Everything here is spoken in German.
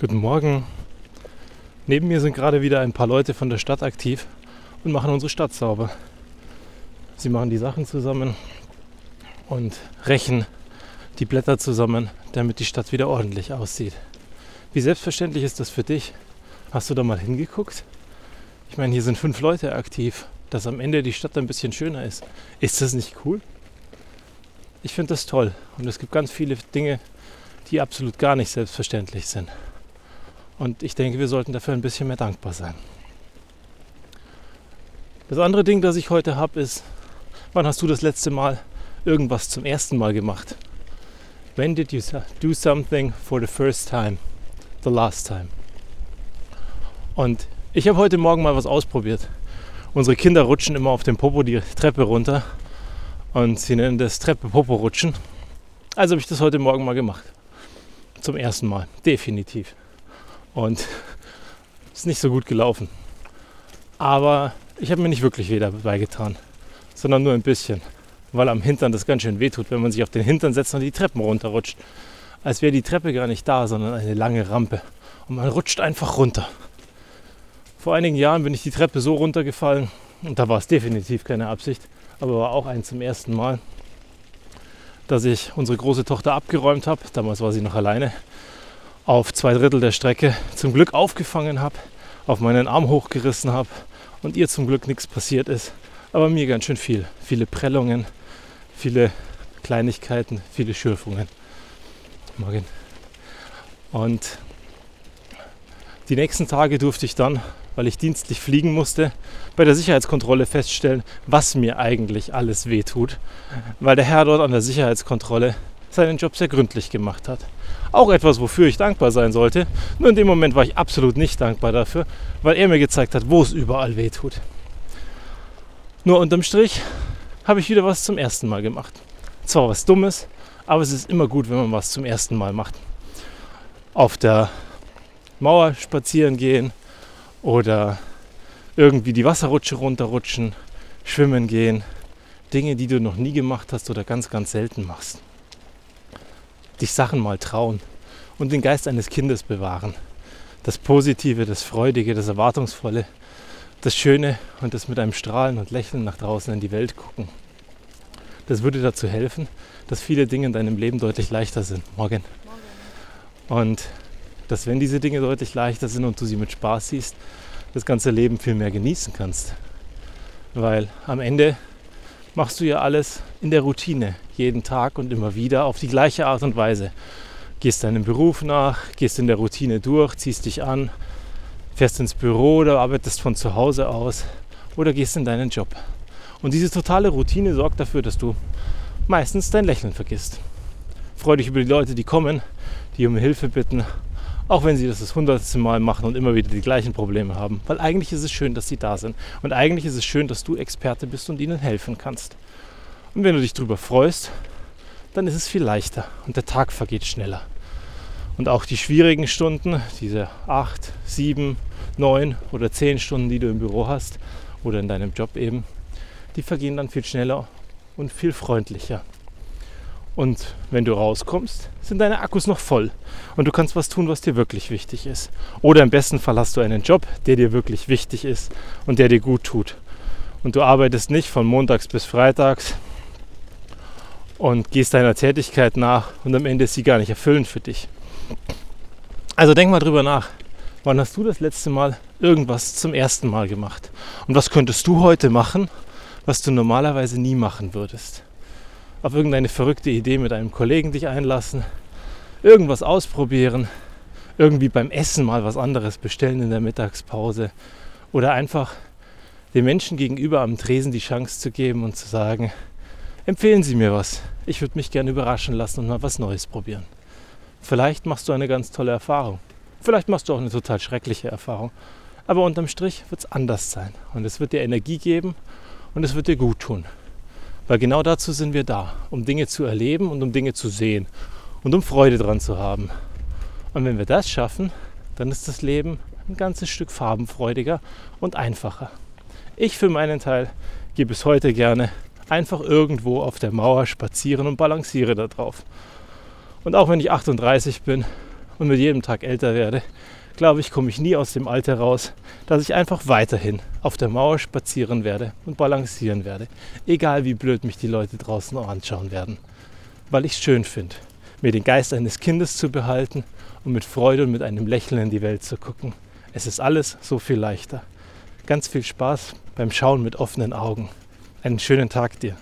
Guten Morgen. Neben mir sind gerade wieder ein paar Leute von der Stadt aktiv und machen unsere Stadt sauber. Sie machen die Sachen zusammen und rächen die Blätter zusammen, damit die Stadt wieder ordentlich aussieht. Wie selbstverständlich ist das für dich? Hast du da mal hingeguckt? Ich meine, hier sind fünf Leute aktiv, dass am Ende die Stadt ein bisschen schöner ist. Ist das nicht cool? Ich finde das toll und es gibt ganz viele Dinge, die absolut gar nicht selbstverständlich sind. Und ich denke, wir sollten dafür ein bisschen mehr dankbar sein. Das andere Ding, das ich heute habe, ist, wann hast du das letzte Mal irgendwas zum ersten Mal gemacht? When did you do something for the first time? The last time? Und ich habe heute Morgen mal was ausprobiert. Unsere Kinder rutschen immer auf dem Popo die Treppe runter und sie nennen das Treppe-Popo-Rutschen. Also habe ich das heute Morgen mal gemacht. Zum ersten Mal, definitiv. Und ist nicht so gut gelaufen. Aber ich habe mir nicht wirklich weh dabei getan, sondern nur ein bisschen. Weil am Hintern das ganz schön wehtut, wenn man sich auf den Hintern setzt und die Treppen runterrutscht. Als wäre die Treppe gar nicht da, sondern eine lange Rampe. Und man rutscht einfach runter. Vor einigen Jahren bin ich die Treppe so runtergefallen und da war es definitiv keine Absicht, aber war auch ein zum ersten Mal, dass ich unsere große Tochter abgeräumt habe. Damals war sie noch alleine auf zwei Drittel der Strecke zum Glück aufgefangen habe, auf meinen Arm hochgerissen habe und ihr zum Glück nichts passiert ist. Aber mir ganz schön viel. Viele Prellungen, viele Kleinigkeiten, viele Schürfungen. Morgen. Und die nächsten Tage durfte ich dann, weil ich dienstlich fliegen musste, bei der Sicherheitskontrolle feststellen, was mir eigentlich alles wehtut. Weil der Herr dort an der Sicherheitskontrolle seinen Job sehr gründlich gemacht hat. Auch etwas, wofür ich dankbar sein sollte. Nur in dem Moment war ich absolut nicht dankbar dafür, weil er mir gezeigt hat, wo es überall weh tut. Nur unterm Strich habe ich wieder was zum ersten Mal gemacht. Zwar was Dummes, aber es ist immer gut, wenn man was zum ersten Mal macht. Auf der Mauer spazieren gehen oder irgendwie die Wasserrutsche runterrutschen, schwimmen gehen. Dinge, die du noch nie gemacht hast oder ganz, ganz selten machst dich Sachen mal trauen und den Geist eines Kindes bewahren. Das Positive, das Freudige, das Erwartungsvolle, das Schöne und das mit einem Strahlen und Lächeln nach draußen in die Welt gucken. Das würde dazu helfen, dass viele Dinge in deinem Leben deutlich leichter sind. Morgen. Und dass wenn diese Dinge deutlich leichter sind und du sie mit Spaß siehst, das ganze Leben viel mehr genießen kannst. Weil am Ende machst du ja alles in der Routine, jeden Tag und immer wieder auf die gleiche Art und Weise. Gehst deinem Beruf nach, gehst in der Routine durch, ziehst dich an, fährst ins Büro oder arbeitest von zu Hause aus oder gehst in deinen Job. Und diese totale Routine sorgt dafür, dass du meistens dein Lächeln vergisst. Freu dich über die Leute, die kommen, die um Hilfe bitten, auch wenn sie das das hundertste Mal machen und immer wieder die gleichen Probleme haben. Weil eigentlich ist es schön, dass sie da sind. Und eigentlich ist es schön, dass du Experte bist und ihnen helfen kannst. Und wenn du dich darüber freust, dann ist es viel leichter und der Tag vergeht schneller. Und auch die schwierigen Stunden, diese acht, sieben, neun oder zehn Stunden, die du im Büro hast oder in deinem Job eben, die vergehen dann viel schneller und viel freundlicher. Und wenn du rauskommst, sind deine Akkus noch voll und du kannst was tun, was dir wirklich wichtig ist. Oder im besten Fall hast du einen Job, der dir wirklich wichtig ist und der dir gut tut. Und du arbeitest nicht von montags bis freitags und gehst deiner Tätigkeit nach und am Ende ist sie gar nicht erfüllend für dich. Also denk mal drüber nach. Wann hast du das letzte Mal irgendwas zum ersten Mal gemacht? Und was könntest du heute machen, was du normalerweise nie machen würdest? Auf irgendeine verrückte Idee mit einem Kollegen dich einlassen, irgendwas ausprobieren, irgendwie beim Essen mal was anderes bestellen in der Mittagspause oder einfach den Menschen gegenüber am Tresen die Chance zu geben und zu sagen, empfehlen Sie mir was. Ich würde mich gerne überraschen lassen und mal was Neues probieren. Vielleicht machst du eine ganz tolle Erfahrung. Vielleicht machst du auch eine total schreckliche Erfahrung. Aber unterm Strich wird es anders sein. Und es wird dir Energie geben und es wird dir gut tun. Weil genau dazu sind wir da, um Dinge zu erleben und um Dinge zu sehen und um Freude dran zu haben. Und wenn wir das schaffen, dann ist das Leben ein ganzes Stück farbenfreudiger und einfacher. Ich für meinen Teil gehe bis heute gerne einfach irgendwo auf der Mauer spazieren und balanciere da drauf. Und auch wenn ich 38 bin und mit jedem Tag älter werde, glaube ich, komme ich nie aus dem Alter raus, dass ich einfach weiterhin auf der Mauer spazieren werde und balancieren werde. Egal wie blöd mich die Leute draußen anschauen werden. Weil ich es schön finde, mir den Geist eines Kindes zu behalten und mit Freude und mit einem Lächeln in die Welt zu gucken. Es ist alles so viel leichter. Ganz viel Spaß beim Schauen mit offenen Augen. Einen schönen Tag dir.